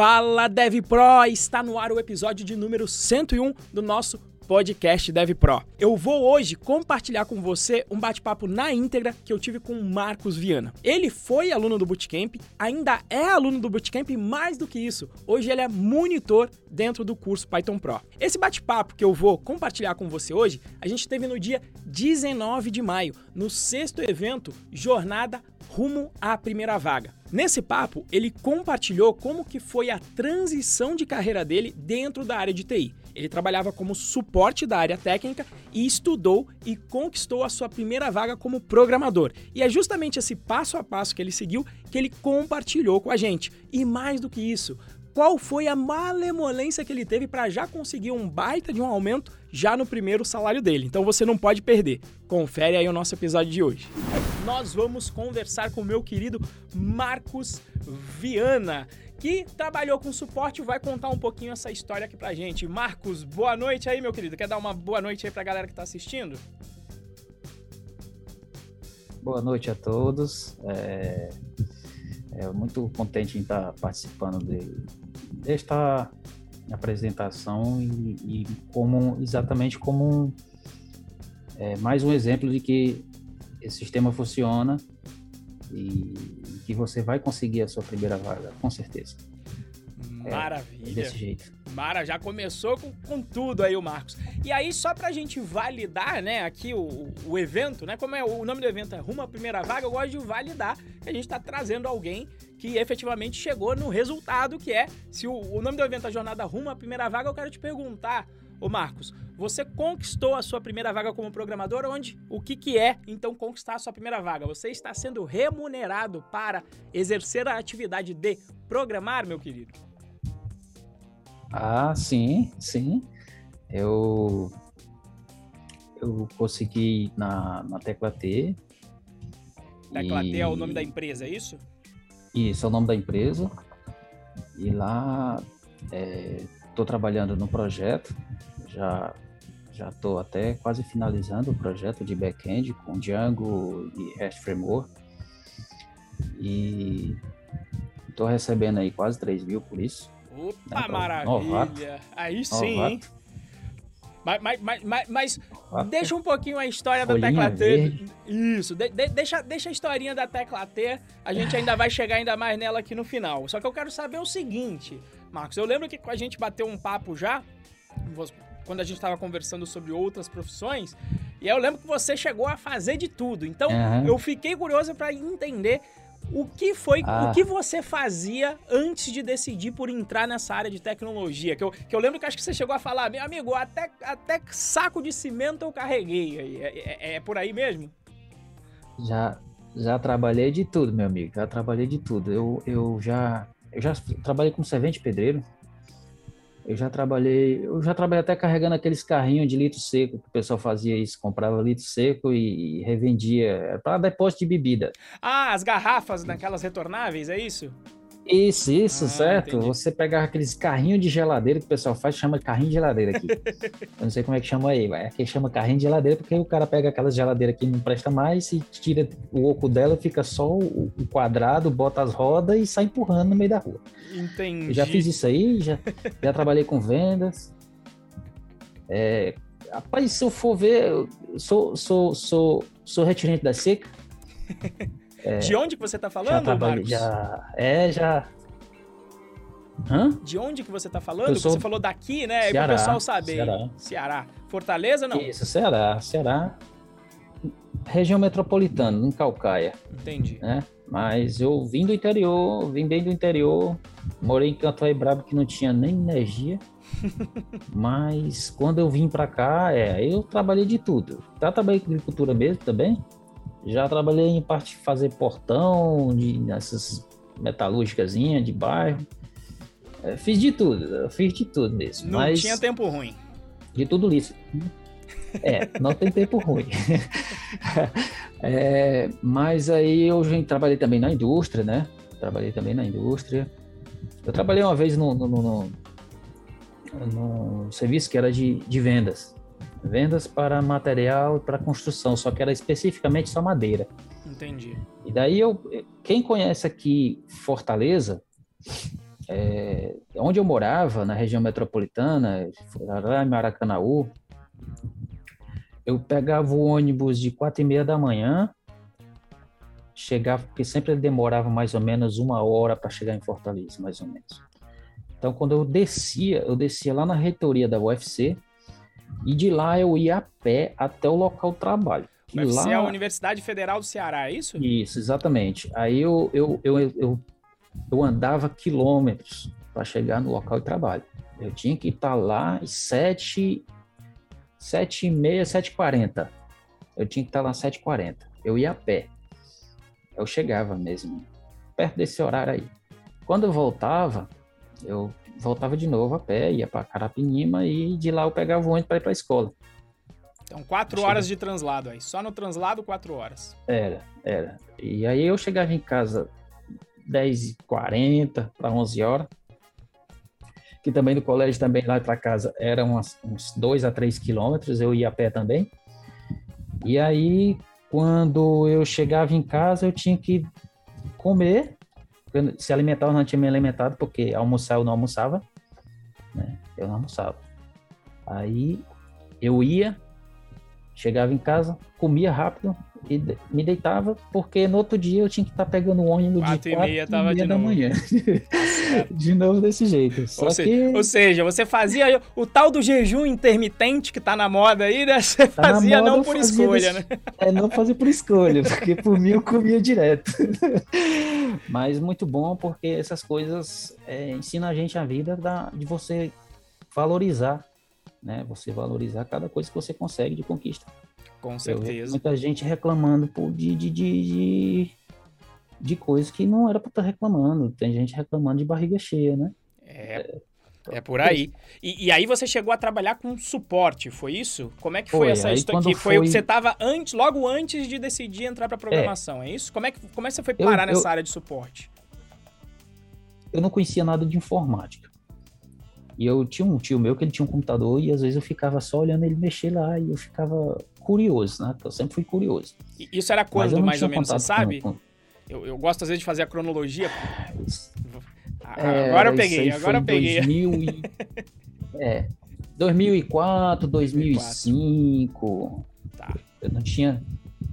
Fala Dev Pro, está no ar o episódio de número 101 do nosso podcast Dev Pro. Eu vou hoje compartilhar com você um bate-papo na íntegra que eu tive com o Marcos Viana. Ele foi aluno do Bootcamp, ainda é aluno do Bootcamp, mais do que isso, hoje ele é monitor dentro do curso Python Pro. Esse bate-papo que eu vou compartilhar com você hoje, a gente teve no dia 19 de maio, no sexto evento Jornada rumo à primeira vaga. Nesse papo, ele compartilhou como que foi a transição de carreira dele dentro da área de TI. Ele trabalhava como suporte da área técnica e estudou e conquistou a sua primeira vaga como programador. E é justamente esse passo a passo que ele seguiu que ele compartilhou com a gente. E mais do que isso, qual foi a malemolência que ele teve para já conseguir um baita de um aumento já no primeiro salário dele. Então você não pode perder. Confere aí o nosso episódio de hoje. Nós vamos conversar com o meu querido Marcos Viana que trabalhou com suporte, vai contar um pouquinho essa história aqui pra gente. Marcos, boa noite aí, meu querido. Quer dar uma boa noite aí pra galera que tá assistindo? Boa noite a todos. É, é muito contente em estar participando de, desta apresentação e, e como exatamente como é, mais um exemplo de que esse sistema funciona e que você vai conseguir a sua primeira vaga, com certeza. Maravilha. É, desse jeito. Mara, já começou com, com, tudo aí o Marcos. E aí, só pra gente validar, né, aqui o, o evento, né, como é o nome do evento é Rumo à Primeira Vaga, eu gosto de validar que a gente tá trazendo alguém que efetivamente chegou no resultado que é, se o, o nome do evento é Jornada Rumo à Primeira Vaga, eu quero te perguntar, Ô Marcos, você conquistou a sua primeira vaga como programador, onde? O que, que é, então, conquistar a sua primeira vaga? Você está sendo remunerado para exercer a atividade de programar, meu querido? Ah, sim, sim. Eu, eu consegui na, na Tecla T. Tecla e... T é o nome da empresa, é isso? Isso, é o nome da empresa. E lá estou é, trabalhando no projeto já já estou até quase finalizando o projeto de back-end com Django e REST Framework. E estou recebendo aí quase 3 mil por isso. Opa, maravilha! Novato. Aí sim, Novato. hein? Mas, mas, mas, mas deixa um pouquinho a história Folhinha da Tecla T. Isso, de, de, deixa, deixa a historinha da Tecla T. A gente ainda vai chegar ainda mais nela aqui no final. Só que eu quero saber o seguinte, Marcos. Eu lembro que a gente bateu um papo já quando a gente estava conversando sobre outras profissões. E eu lembro que você chegou a fazer de tudo. Então, uhum. eu fiquei curioso para entender o que foi, ah. o que você fazia antes de decidir por entrar nessa área de tecnologia? Que eu, que eu lembro que acho que você chegou a falar, meu amigo, até, até saco de cimento eu carreguei. É, é, é por aí mesmo? Já, já trabalhei de tudo, meu amigo. Já trabalhei de tudo. Eu, eu já, eu já trabalhei como servente pedreiro. Eu já trabalhei, eu já trabalhei até carregando aqueles carrinhos de litro seco, que o pessoal fazia isso, comprava litro seco e, e revendia para depósito de bebida. Ah, as garrafas naquelas retornáveis, é isso? Isso, isso, ah, certo. Entendi. Você pegava aqueles carrinhos de geladeira que o pessoal faz, chama carrinho de geladeira aqui. Eu não sei como é que chama aí, mas aqui chama carrinho de geladeira porque o cara pega aquelas geladeiras que não presta mais e tira o oco dela, fica só o, quadrado, bota as rodas e sai empurrando no meio da rua. Entendi. Eu já fiz isso aí, já, já trabalhei com vendas. É, rapaz, se eu for ver, eu sou, sou, sou, sou retirante da seca. É, de onde que você está falando, já Marcos? Já, é, já. Hã? De onde que você está falando? Sou... Você falou daqui, né? Para o pessoal saber. Ceará. Ceará. Fortaleza, não? Isso, Ceará. Ceará. Região metropolitana, em Calcaia. Entendi. Né? Mas eu vim do interior, vim bem do interior, morei em Canto Brabo que não tinha nem energia. Mas quando eu vim para cá, é, eu trabalhei de tudo. Já trabalhei com agricultura mesmo também, já trabalhei em parte de fazer portão, de, nessas metalúrgicas de bairro. É, fiz de tudo, fiz de tudo mesmo. Não mas tinha tempo ruim. De tudo lícito. É, não tem tempo ruim. é, mas aí eu já trabalhei também na indústria, né? Trabalhei também na indústria. Eu trabalhei uma vez no, no, no, no serviço que era de, de vendas vendas para material para construção, só que era especificamente só madeira. Entendi. E daí eu, quem conhece aqui Fortaleza, é, onde eu morava, na região metropolitana, lá em Maracanaú, eu pegava o ônibus de quatro e meia da manhã, chegava, porque sempre ele demorava mais ou menos uma hora para chegar em Fortaleza, mais ou menos. Então, quando eu descia, eu descia lá na reitoria da UFC, e de lá eu ia a pé até o local do trabalho. UFC lá... é a Universidade Federal do Ceará, é isso? Isso, exatamente. Aí eu, eu, eu, eu, eu andava quilômetros para chegar no local de trabalho. Eu tinha que estar lá às sete, sete e meia, sete e quarenta. Eu tinha que estar lá às sete e quarenta. Eu ia a pé. Eu chegava mesmo, perto desse horário aí. Quando eu voltava, eu voltava de novo a pé, ia para Carapinima e de lá eu pegava o ônibus para ir para a escola. Então, quatro horas de translado aí. Só no translado, quatro horas. Era, era. E aí eu chegava em casa 10h40 para 11 horas. Que também no colégio, também lá para casa, eram uns 2 a 3 quilômetros. Eu ia a pé também. E aí, quando eu chegava em casa, eu tinha que comer se alimentar eu não tinha me alimentado, porque almoçar eu não almoçava, né? Eu não almoçava. Aí eu ia, chegava em casa, comia rápido e me deitava, porque no outro dia eu tinha que estar tá pegando o ônibus quatro de 4 e meia, tava e meia da novo. manhã. de novo desse jeito. Só ou, que... seja, ou seja, você fazia o tal do jejum intermitente que tá na moda aí, né? Você tá fazia moda, não por escolha, desse... né? É, não fazia por escolha, porque por mim eu comia direto. Mas muito bom, porque essas coisas é, ensinam a gente a vida da, de você valorizar, né? Você valorizar cada coisa que você consegue de conquista. Com certeza. muita gente reclamando por, de, de, de, de, coisas que não era para estar tá reclamando. Tem gente reclamando de barriga cheia, né? É, é por aí. E, e, aí você chegou a trabalhar com suporte, foi isso? Como é que foi, essa história? Que foi, o que você estava antes, logo antes de decidir entrar para programação, é. isso? Como é que como é que você foi parar nessa área de suporte? Eu não conhecia nada de informática. E eu tinha um tio meu que ele tinha um computador e às vezes eu ficava só olhando ele mexer lá e eu ficava curioso, né? Eu sempre fui curioso. E isso era quando, mais ou menos, você sabe? Com. Eu, eu, gosto às vezes de fazer a cronologia. É, agora eu peguei, agora eu peguei. 2000 e... é, 2004, 2005. Tá. Eu não tinha,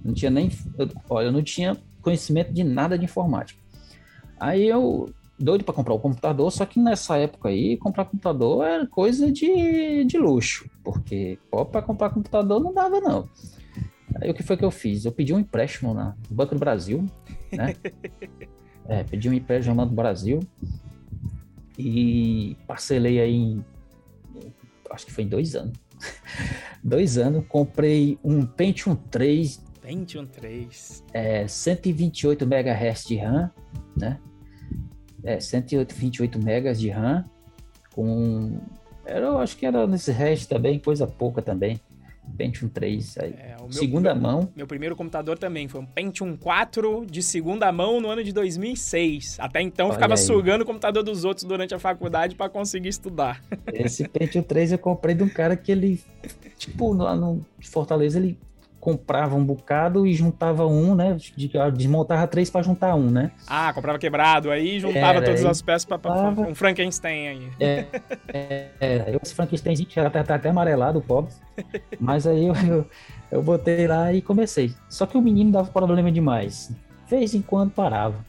não tinha nem, eu, olha, eu não tinha conhecimento de nada de informática. Aí eu doido para comprar o um computador, só que nessa época aí, comprar computador era coisa de, de luxo, porque para comprar computador não dava não. Aí o que foi que eu fiz? Eu pedi um empréstimo no Banco do Brasil, né? é, pedi um empréstimo no Banco do Brasil e parcelei aí em, acho que foi em dois anos. dois anos, comprei um Pentium 3. Pentium 3. É, 128 MHz de RAM, né? É, 128 megas de RAM, com. Era, eu acho que era nesse resto também, coisa pouca também. Pentium 3, aí. É, meu, segunda meu, mão. Meu primeiro computador também foi um Pentium 4 de segunda mão no ano de 2006. Até então Olha ficava aí. sugando o computador dos outros durante a faculdade para conseguir estudar. Esse Pentium 3 eu comprei de um cara que ele, tipo, lá no Fortaleza, ele comprava um bocado e juntava um, né? Desmontava três para juntar um, né? Ah, comprava quebrado aí juntava Era, todas as peças para um Frankenstein aí. É, é, é esse Frankensteinzinho já tá, tá até amarelado, o pobre. Mas aí eu, eu, eu, botei lá e comecei. Só que o menino dava problema demais. De vez em quando parava.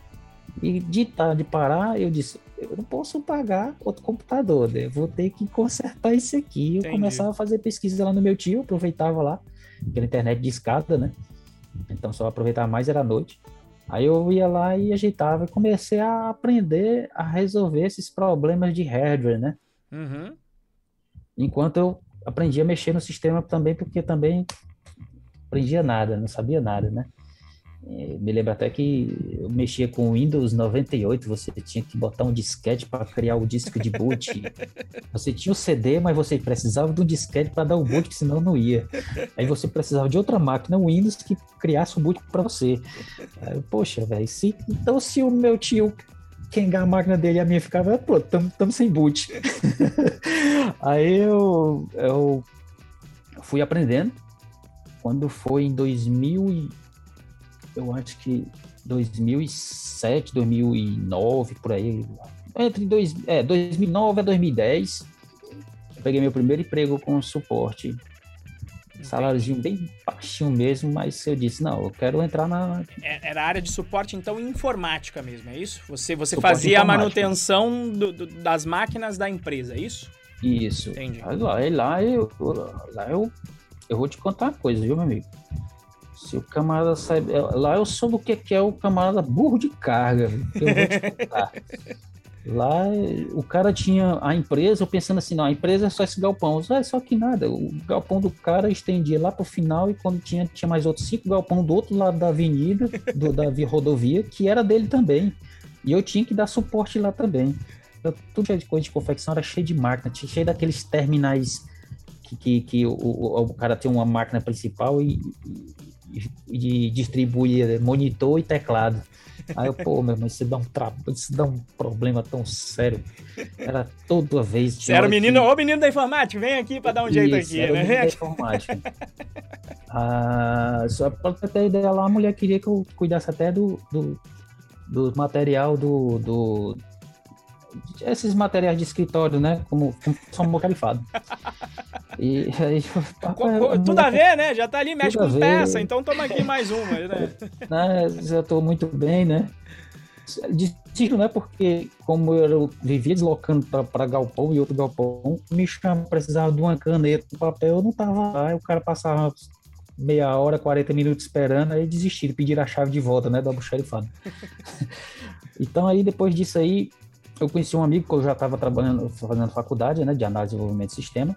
E de, de parar, eu disse, eu não posso pagar outro computador, né? Vou ter que consertar isso aqui. Eu Entendi. começava a fazer pesquisa lá no meu tio, aproveitava lá pela internet de escada, né? Então só aproveitava mais era noite. Aí eu ia lá e ajeitava e comecei a aprender a resolver esses problemas de hardware, né? Uhum. Enquanto eu aprendia a mexer no sistema também, porque também aprendia nada, não sabia nada, né? É, me lembro até que eu mexia com o Windows 98, você tinha que botar um disquete para criar o disco de boot. Você tinha o CD, mas você precisava de um disquete para dar o boot, senão não ia. Aí você precisava de outra máquina Windows que criasse o boot para você. Aí, Poxa, velho, se, então se o meu tio quengar a máquina dele e a minha ficava, pô, estamos sem boot. Aí eu, eu fui aprendendo. Quando foi em 2000 eu acho que 2007, 2009, por aí, entre dois, é, 2009 a 2010, eu peguei meu primeiro emprego com suporte. Saláriozinho bem baixinho mesmo, mas eu disse, não, eu quero entrar na... É, era área de suporte, então, informática mesmo, é isso? Você, você fazia a manutenção do, do, das máquinas da empresa, é isso? Isso. Entendi. Lá, lá, eu, lá eu, eu vou te contar uma coisa, viu, meu amigo? Se o camarada sai. Lá eu soube o que é o camarada burro de carga. Eu vou te. Lá o cara tinha a empresa, eu pensando assim, não, a empresa é só esse galpão. É só que nada, o galpão do cara estendia lá pro final e quando tinha, tinha mais outros cinco galpão do outro lado da avenida, do, da rodovia, que era dele também. E eu tinha que dar suporte lá também. Eu, tudo cheio de coisa de confecção, era cheio de máquina, cheio daqueles terminais que, que, que o, o, o, cara tem uma máquina principal e, e, e distribui monitor e teclado. Aí eu, pô, meu irmão, isso dá um trabalho, isso dá um problema tão sério. Era toda vez. Você era o menino, ô menino da informática, vem aqui para dar um jeito isso, aqui, era né? O menino da informática. ah, só pra ter ideia lá, a mulher queria que eu cuidasse até do, do, do material do, do, esses materiais de escritório, né? Como, como são almoxarifado. E aí, tudo a ver, né? Já tá ali, mexe com peça, então toma aqui mais uma, né? né? Já tô muito bem, né? Destino, né? Porque como eu vivia deslocando para galpão e outro galpão, me chama, precisava de uma caneta, um papel, eu não tava lá, o cara passava meia hora, 40 minutos esperando, aí desistiram, pediram a chave de volta, né, do almoxarifado. então aí, depois disso aí, eu conheci um amigo que eu já estava trabalhando, fazendo faculdade, né, de análise de desenvolvimento de sistema.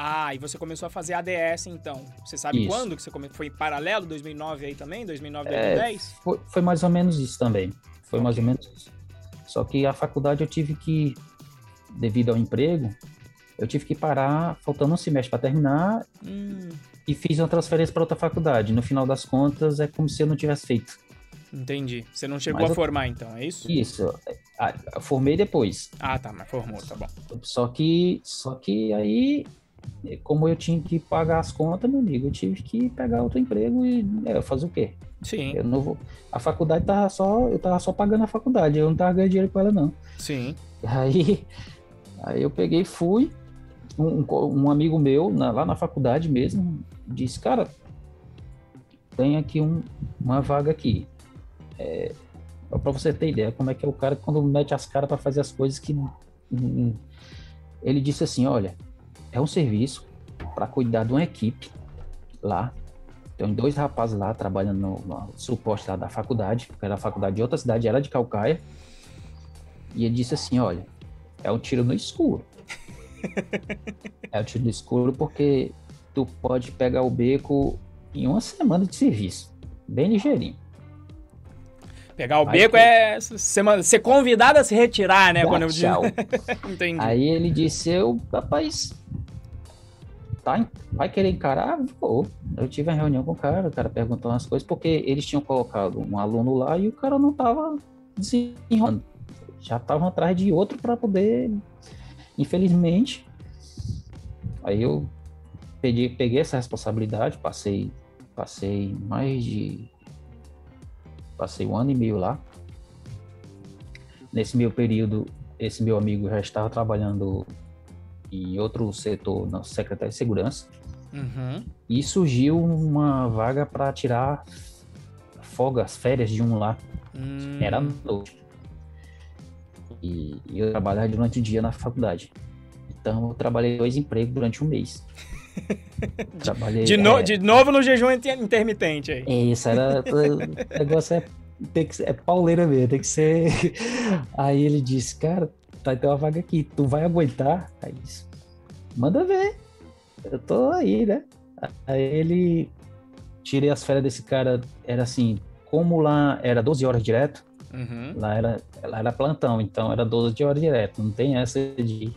Ah, e você começou a fazer ADS então. Você sabe isso. quando que você começou? Foi em paralelo, 2009 aí também? 2009, 2010? É, foi, foi, mais ou menos isso também. Foi okay. mais ou menos isso. Só que a faculdade eu tive que, devido ao emprego, eu tive que parar, faltando um semestre para terminar, hum. e fiz uma transferência para outra faculdade. No final das contas, é como se eu não tivesse feito. Entendi. Você não chegou mas a formar, então, é isso? Isso. Ah, formei depois. Ah, tá, mas formou, tá bom. Só que, só que aí, como eu tinha que pagar as contas, meu amigo, eu tive que pegar outro emprego e é, fazer o quê? Sim. Eu não vou... A faculdade tava só, eu tava só pagando a faculdade, eu não tava ganhando dinheiro com ela, não. Sim. Aí, aí eu peguei e fui. Um, um amigo meu, na, lá na faculdade mesmo, disse, cara, tem aqui um, uma vaga aqui. É, para você ter ideia, como é que é o cara quando mete as caras para fazer as coisas que. Ele disse assim: olha, é um serviço para cuidar de uma equipe lá. Tem dois rapazes lá trabalhando no, no suporte lá da faculdade, porque era a faculdade de outra cidade, era de Calcaia. E ele disse assim: olha, é um tiro no escuro. é um tiro no escuro porque tu pode pegar o beco em uma semana de serviço, bem ligeirinho. Pegar o Vai beco ter. é ser, ser convidado a se retirar, né? Dá quando eu tchau. Entendi. Aí ele disse, eu, rapaz, tá, vai querer encarar? Vou. Eu tive uma reunião com o cara, o cara perguntou umas coisas, porque eles tinham colocado um aluno lá e o cara não tava desenrolando. Já estavam atrás de outro para poder, infelizmente. Aí eu peguei, peguei essa responsabilidade, passei, passei mais de Passei um ano e meio lá. Nesse meu período, esse meu amigo já estava trabalhando em outro setor, na Secretaria de Segurança. Uhum. E surgiu uma vaga para tirar folgas, férias de um lá. Hum. Era noite. E, e eu trabalhava durante o dia na faculdade. Então eu trabalhei dois empregos durante um mês. Trabalhei, de, no, é... de novo no jejum intermitente aí. É isso, era. o negócio é, tem que é pauleira mesmo, tem que ser. Aí ele disse, cara, tá tem uma vaga aqui, tu vai aguentar? Aí disse, manda ver. Eu tô aí, né? Aí ele. Tirei as férias desse cara, era assim, como lá era 12 horas direto, uhum. lá, era, lá era plantão, então era 12 horas direto, não tem essa de.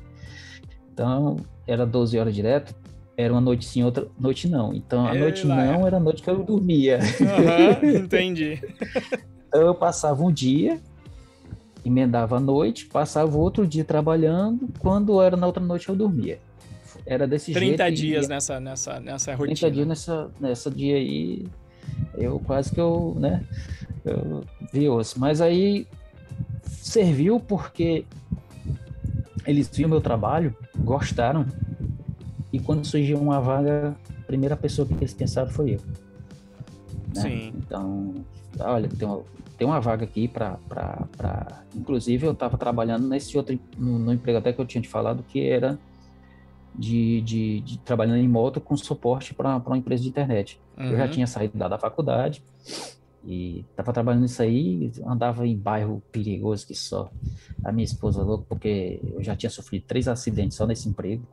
Então, era 12 horas direto, era uma noite sim, outra noite não. Então a noite não era a noite que eu dormia. Uhum, entendi. então eu passava um dia, emendava a noite, passava outro dia trabalhando, quando era na outra noite eu dormia. Era desse 30 jeito. 30 dias nessa, nessa, nessa rotina. 30 dias nessa, nessa dia aí, eu quase que eu, né, eu vi osso. Mas aí serviu porque eles viram meu trabalho, gostaram, e quando surgiu uma vaga, a primeira pessoa que eles pensaram foi eu. Né? Sim. Então, olha, tem uma, tem uma vaga aqui para. Inclusive, eu estava trabalhando nesse outro no, no, emprego até que eu tinha te falado, que era de, de, de trabalhando em moto com suporte para uma empresa de internet. Uhum. Eu já uhum. tinha saído da, da faculdade e estava trabalhando nisso aí, andava em bairro perigoso que só. A minha esposa louca, porque eu já tinha sofrido três acidentes só nesse emprego.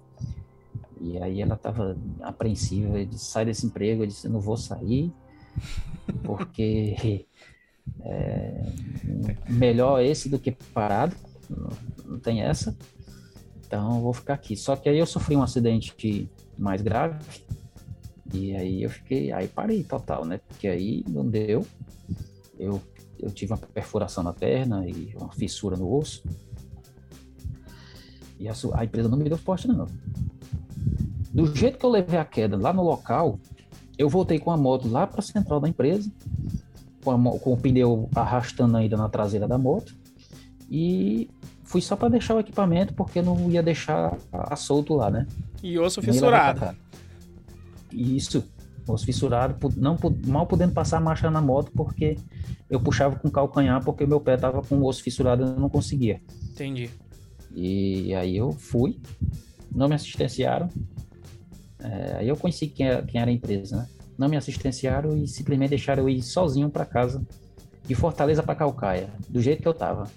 E aí ela estava apreensiva, disse, sai desse emprego, eu disse, não vou sair, porque é, melhor esse do que parado, não, tem essa. Então vou ficar aqui. Só que aí eu sofri um acidente mais grave, e aí eu fiquei, aí parei total, né? Porque aí não deu. Eu, eu tive uma perfuração na perna e uma fissura no osso. E a, a empresa não me deu forte, não. Do jeito que eu levei a queda lá no local, eu voltei com a moto lá para a central da empresa, com, a, com o pneu arrastando ainda na traseira da moto. E fui só para deixar o equipamento, porque não ia deixar a, a solto lá, né? E osso fissurado. Isso, osso fissurado, não, mal podendo passar a marcha na moto, porque eu puxava com calcanhar, porque meu pé tava com o osso fissurado e eu não conseguia. Entendi. E aí eu fui, não me assistenciaram. É, aí eu conheci quem era, quem era a empresa, né? Não me assistenciaram e simplesmente deixaram eu ir sozinho para casa, de Fortaleza para Calcaia, do jeito que eu tava.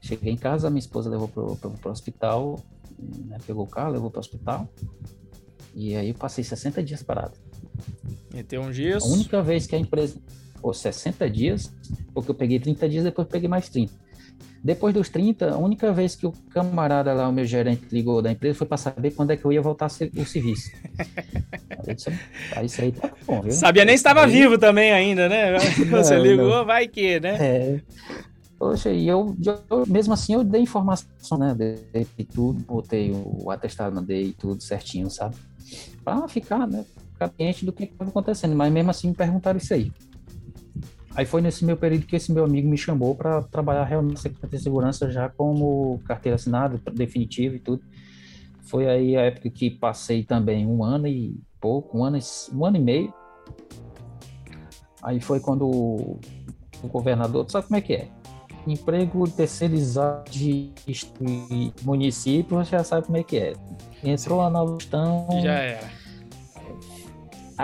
Cheguei em casa, minha esposa levou pro, pro, pro hospital, né? pegou o carro, levou pro hospital. E aí eu passei 60 dias parado. Meteu um dias. A única vez que a empresa. Pô, 60 dias, porque eu peguei 30 dias, depois peguei mais 30. Depois dos 30, a única vez que o camarada lá, o meu gerente, ligou da empresa foi para saber quando é que eu ia voltar o serviço. aí, isso, aí isso aí tá bom, viu? Sabia nem estava vivo também ainda, né? Você não, ligou, não. vai que, né? É. Poxa, e eu, eu, mesmo assim eu dei informação, né? Dei tudo, botei o atestado, mandei tudo certinho, sabe? para ficar, né, ficar ciente do que estava acontecendo. Mas mesmo assim me perguntaram isso aí. Aí foi nesse meu período que esse meu amigo me chamou para trabalhar realmente na Secretaria de Segurança já como carteira assinada, definitivo e tudo. Foi aí a época que passei também um ano e pouco, um ano, um ano e meio. Aí foi quando o, o governador, sabe como é que é? Emprego terceirizado de município, você já sabe como é que é. Entrou lá na gestão. Já era.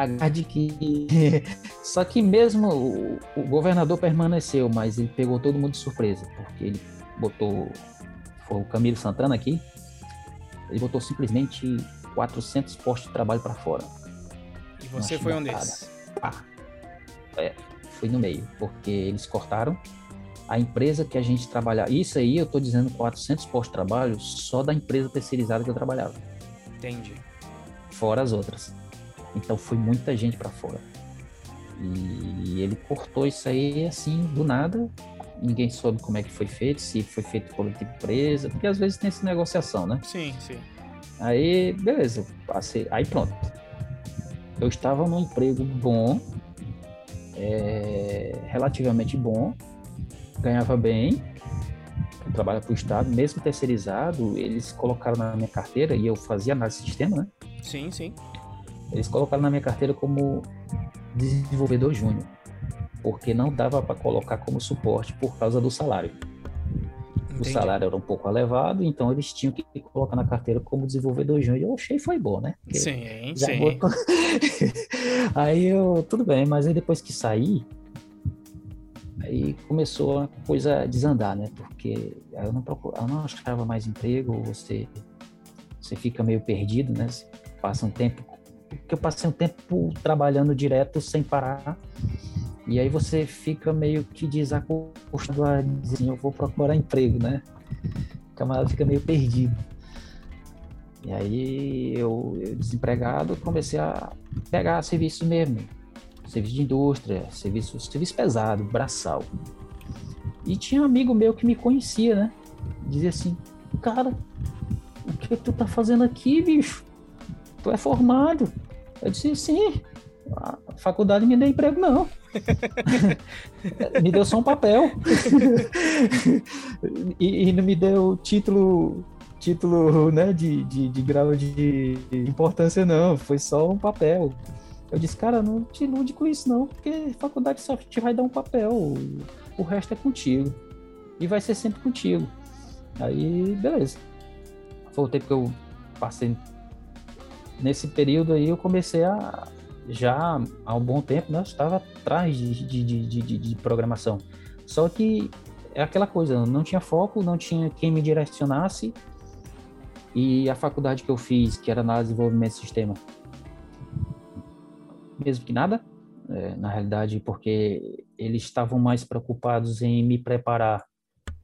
Agarde que. Só que mesmo o, o, governador permaneceu, mas ele pegou todo mundo de surpresa, porque ele botou. Foi o Camilo Santana aqui. Ele botou simplesmente 400 postos de trabalho para fora. E você foi um desses? Ah, é, fui no meio, porque eles cortaram a empresa que a gente trabalhava. Isso aí eu estou dizendo 400 postos de trabalho só da empresa terceirizada que eu trabalhava. Entendi. Fora as outras. Então foi muita gente para fora. E ele cortou isso aí assim, do nada. Ninguém soube como é que foi feito, se foi feito por outra empresa, porque às vezes tem essa negociação, né? Sim, sim. Aí, beleza, passei. Aí pronto. Eu estava num emprego bom, é, relativamente bom, ganhava bem, trabalha para o Estado, mesmo terceirizado, eles colocaram na minha carteira, e eu fazia análise de sistema, né? Sim, sim. Eles colocaram na minha carteira como desenvolvedor júnior, porque não dava para colocar como suporte por causa do salário. Entendi. O salário era um pouco elevado, então eles tinham que colocar na carteira como desenvolvedor júnior. Eu achei foi bom, né? Porque sim, sim. Botou... aí eu, tudo bem, mas aí depois que saí, Aí começou a coisa a desandar, né? Porque eu não, procurava, eu não achava mais emprego, você, você fica meio perdido, né? Você passa um tempo. Porque eu passei um tempo trabalhando direto sem parar. E aí você fica meio que desacostumado a dizer, eu vou procurar emprego, né? O camarada fica meio perdido. E aí eu, eu desempregado, comecei a pegar serviços mesmo serviço de indústria, serviço, serviço pesado, braçal. E tinha um amigo meu que me conhecia, né? Dizia assim, cara, o que tu tá fazendo aqui, bicho? Tu é formado? Eu disse, sim, a faculdade me deu emprego, não. me deu só um papel. e, e, não me deu título título né, de, de, de grau de importância, não. Foi só um papel. Eu disse, cara, não te ilude com isso, não, porque faculdade só te vai dar um papel. O resto é contigo. E vai ser sempre contigo. Aí, beleza. Foi o tempo que eu passei. Nesse período aí, eu comecei a. Já há um bom tempo, né? Eu estava atrás de, de, de, de, de programação. Só que é aquela coisa, não tinha foco, não tinha quem me direcionasse. E a faculdade que eu fiz, que era na desenvolvimento de sistema, mesmo que nada, é, na realidade, porque eles estavam mais preocupados em me preparar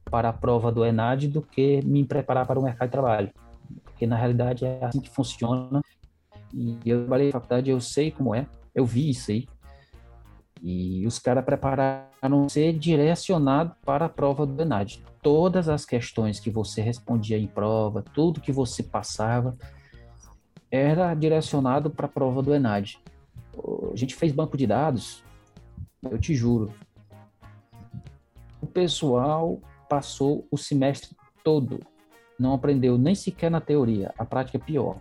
para a prova do ENAD do que me preparar para o mercado de trabalho. Porque na realidade é assim que funciona. E eu trabalhei na faculdade, eu sei como é, eu vi isso aí. E os caras prepararam ser direcionado para a prova do ENAD. Todas as questões que você respondia em prova, tudo que você passava, era direcionado para a prova do ENAD. A gente fez banco de dados, eu te juro. O pessoal passou o semestre todo, não aprendeu nem sequer na teoria, a prática é pior,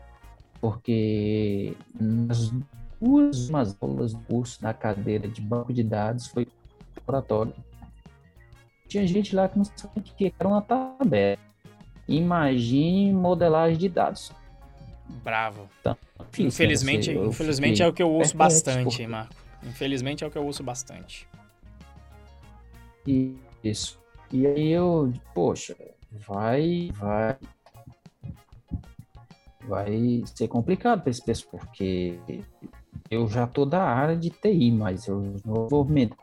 porque nas duas aulas do curso da cadeira de banco de dados foi laboratório. Tinha gente lá que não sabia o que era uma tabela. Imagine modelagem de dados. Bravo. Então, infelizmente, infelizmente é o que eu ouço bastante, Marco. Infelizmente é o que eu ouço bastante. Isso. E aí eu, poxa, vai, vai, vai ser complicado para esse pessoal, porque eu já tô da área de TI, mas eu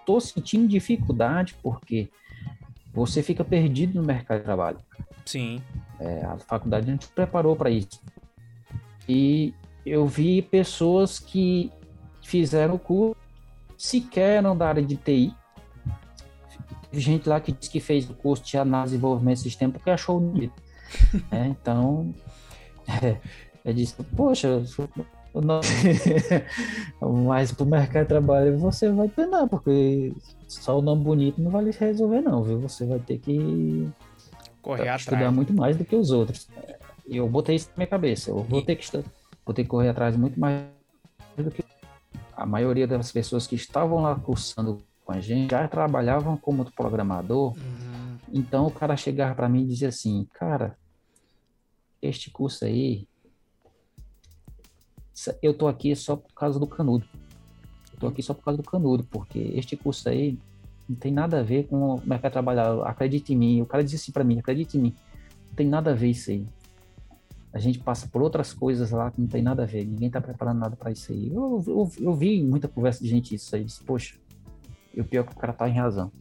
tô sentindo dificuldade porque você fica perdido no mercado de trabalho. Sim. É, a faculdade não te preparou para isso. E eu vi pessoas que fizeram o curso sequer não da área de TI. Teve gente lá que disse que fez o curso de análise e desenvolvimento de sistema porque achou bonito. é, então, é, eu disse, poxa, mas para o mercado de trabalho você vai não, porque só o nome bonito não vai resolver não, viu? Você vai ter que correr atrás. estudar muito mais do que os outros. Eu botei isso na minha cabeça. Eu vou ter que vou ter que correr atrás muito mais do que a maioria das pessoas que estavam lá cursando com a gente já trabalhavam como programador. Uhum. Então o cara chegava para mim e dizia assim, cara, este curso aí, eu tô aqui só por causa do canudo. Eu tô aqui só por causa do canudo, porque este curso aí não tem nada a ver com o mercado de trabalho. Acredite em mim. O cara disse assim para mim, acredite em mim. Não tem nada a ver isso aí a gente passa por outras coisas lá que não tem nada a ver, ninguém está preparando nada para isso aí. Eu, eu, eu, vi muita conversa de gente isso aí, disse, poxa, e o pior é que o cara tá em razão.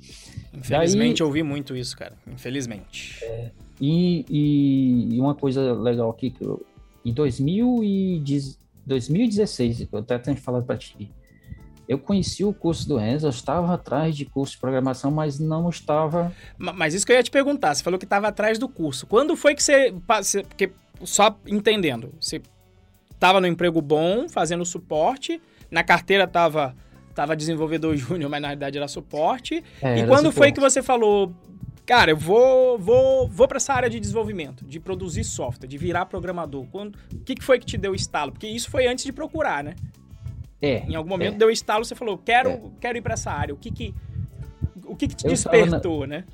Infelizmente Daí, eu vi muito isso, cara, infelizmente. É, e, e, e, uma coisa legal aqui, que eu, em 2016, eu até tenho falado para ti, eu conheci o curso do Enzo, eu estava atrás de curso de programação, mas não estava. Mas isso que eu ia te perguntar, você falou que estava atrás do curso. Quando foi que você. Porque só entendendo, você estava no emprego bom, fazendo suporte, na carteira estava tava desenvolvedor júnior, mas na realidade era suporte. É, e era quando suporte. foi que você falou, cara, eu vou vou vou para essa área de desenvolvimento, de produzir software, de virar programador? Quando, o que, que foi que te deu estalo? Porque isso foi antes de procurar, né? É. Em algum momento é. deu estalo, você falou, quero é. quero ir para essa área. O que que o que, que te eu despertou, na... né?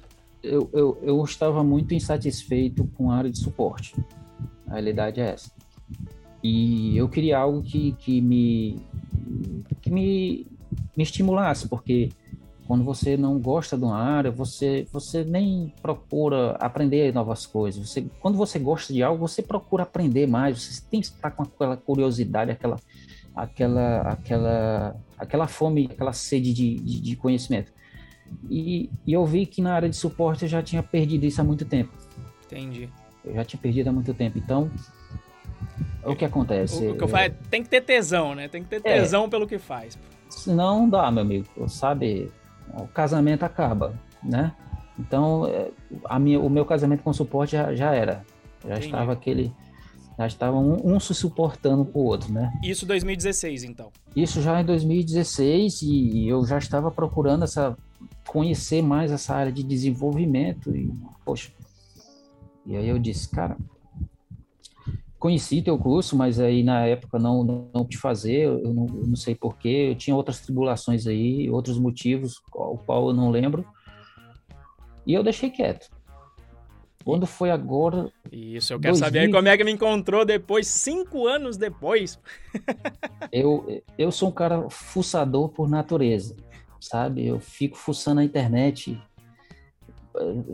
Eu, eu, eu estava muito insatisfeito com a área de suporte. A realidade é essa. E eu queria algo que, que me que me, me estimulasse, porque quando você não gosta de uma área, você você nem procura aprender novas coisas. Você, quando você gosta de algo, você procura aprender mais. Você tem que estar com aquela curiosidade, aquela aquela aquela aquela fome, aquela sede de, de, de conhecimento. E, e eu vi que na área de suporte eu já tinha perdido isso há muito tempo. Entendi. Eu já tinha perdido há muito tempo. Então, o que acontece? O, o que eu falo é, tem que ter tesão, né? Tem que ter é. tesão é, pelo que faz. Senão não dá, meu amigo. Sabe, o casamento acaba, né? Então, é, a minha, o meu casamento com suporte já, já era. Já Entendi. estava aquele, Já estavam um, um se suportando com o outro, né? Isso 2016, então. Isso já em 2016 e eu já estava procurando essa conhecer mais essa área de desenvolvimento e poxa. E aí eu disse, cara, conheci teu curso, mas aí na época não não, não te fazer, eu não, eu não sei porquê, eu tinha outras tribulações aí, outros motivos, o qual eu não lembro. E eu deixei quieto. Quando foi agora. Isso, eu quero 2000... saber como é que me encontrou depois, cinco anos depois. eu, eu sou um cara fuçador por natureza, sabe? Eu fico fuçando a internet.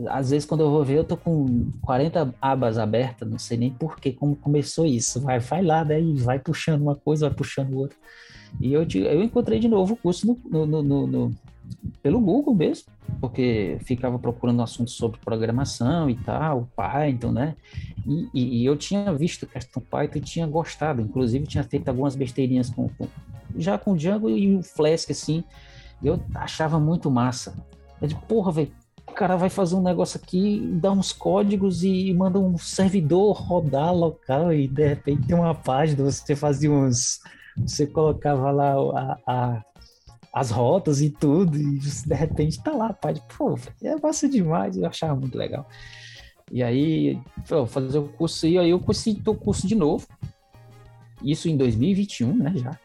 Às vezes, quando eu vou ver, eu tô com 40 abas abertas, não sei nem por que, como começou isso. Vai, vai lá, daí né? vai puxando uma coisa, vai puxando outra. E eu, eu encontrei de novo o curso no, no, no, no pelo Google mesmo, porque ficava procurando assuntos sobre programação e tal, Python, né? E, e, e eu tinha visto questão Python e tinha gostado, inclusive tinha feito algumas besteirinhas com, com já com Django e o Flask, assim, eu achava muito massa. Eu de porra, velho, o cara vai fazer um negócio aqui, dá uns códigos e manda um servidor rodar local e de repente tem uma página, você fazia uns. Você colocava lá a, a as rotas e tudo, e de repente tá lá, pai, pô, é massa demais, eu achava muito legal. E aí, pô, fazer o curso, e aí eu consegui o curso de novo, isso em 2021, né, já.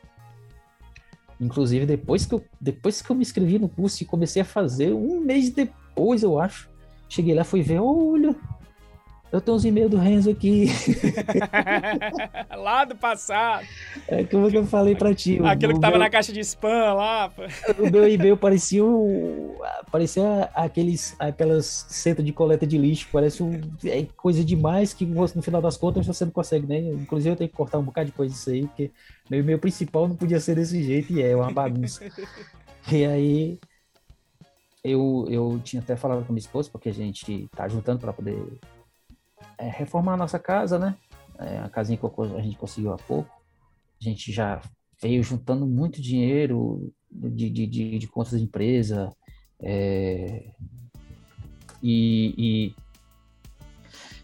Inclusive, depois que, eu, depois que eu me inscrevi no curso e comecei a fazer, um mês depois, eu acho, cheguei lá, fui ver, olha, eu tenho uns e-mails do Renzo aqui. lá do passado. É como que eu falei pra ti. Aquilo que tava meu... na caixa de spam lá. O meu e-mail parecia um... parecia aqueles aquelas centro de coleta de lixo, parece um... é coisa demais que no final das contas você não consegue né? inclusive eu tenho que cortar um bocado de coisa disso aí, porque meu e-mail principal não podia ser desse jeito e é uma bagunça. e aí eu, eu tinha até falado com minha esposa, porque a gente tá juntando para poder é, reformar a nossa casa, né? É, a casinha que a gente conseguiu há pouco. A gente já veio juntando muito dinheiro de, de, de, de contas de empresa. É, e, e,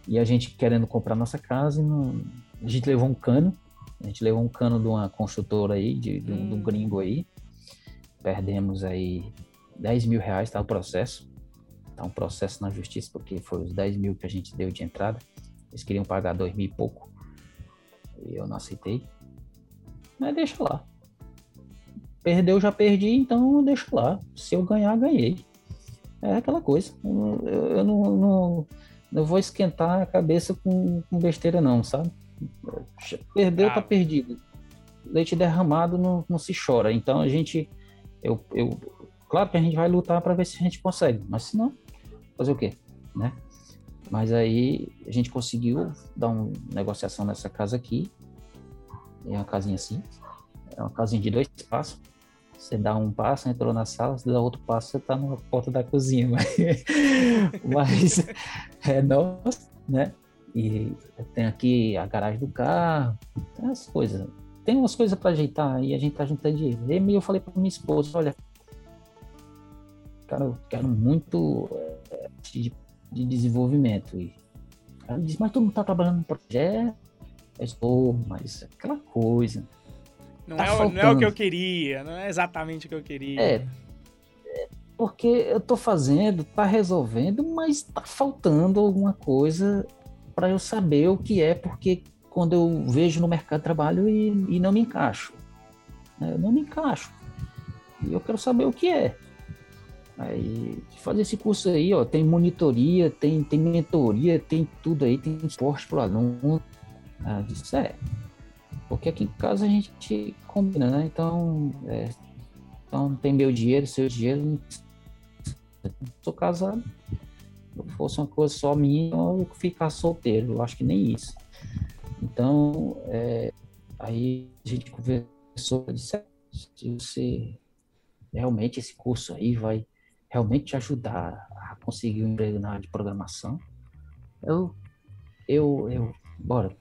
e, a gente querendo comprar nossa casa, não, a gente levou um cano. A gente levou um cano de uma construtora aí, de, de, um, de um hum. gringo aí. Perdemos aí 10 mil reais, tá o processo. Tá um processo na justiça, porque foi os 10 mil que a gente deu de entrada. Eles queriam pagar 2 mil e pouco. E eu não aceitei. Mas deixa lá. Perdeu, já perdi, então deixa lá. Se eu ganhar, ganhei. É aquela coisa. Eu, eu, eu não, não, não, vou esquentar a cabeça com, com besteira, não, sabe? Perdeu, tá ah. tá perdido. Leite derramado não, não se chora. Então a gente. Eu, eu, claro que a gente vai lutar para ver se a gente consegue, mas se não, fazer o quê, né? Mas aí a gente conseguiu dar uma negociação nessa casa aqui. É uma casinha assim. É uma casinha de dois passos. Você dá um passo, entrou na sala, você dá outro passo, você tá na porta da cozinha. Mas, mas é nosso, né? E tem aqui a garagem do carro, tem as coisas. Tem umas coisas para ajeitar e a gente tá juntando dinheiro. E eu falei para minha esposa, olha, cara, eu quero muito é, de, de, desenvolvimento. E ela disse, mas todo mundo tá trabalhando no projeto? Eu estou, mas aquela coisa. Não, tá é, não é o que eu queria, não é exatamente o que eu queria. É, é porque eu tô fazendo, tá resolvendo, mas tá faltando alguma coisa para eu saber o que é, porque quando eu vejo no mercado de trabalho e, e não me encaixo. Né, eu não me encaixo. E eu quero saber o que é. Aí, fazer esse curso aí, ó, tem monitoria, tem, tem mentoria, tem tudo aí, tem esporte pro aluno. Ah, disse, é, porque aqui em casa a gente combina, né? Então, é, então tem meu dinheiro, seu dinheiro. Sou casado. Se fosse uma coisa só minha, eu ficar solteiro. Eu acho que nem isso. Então, é, aí a gente conversou, disse, se você realmente esse curso aí vai realmente te ajudar a conseguir um emprego na área de programação, eu, eu, eu, bora,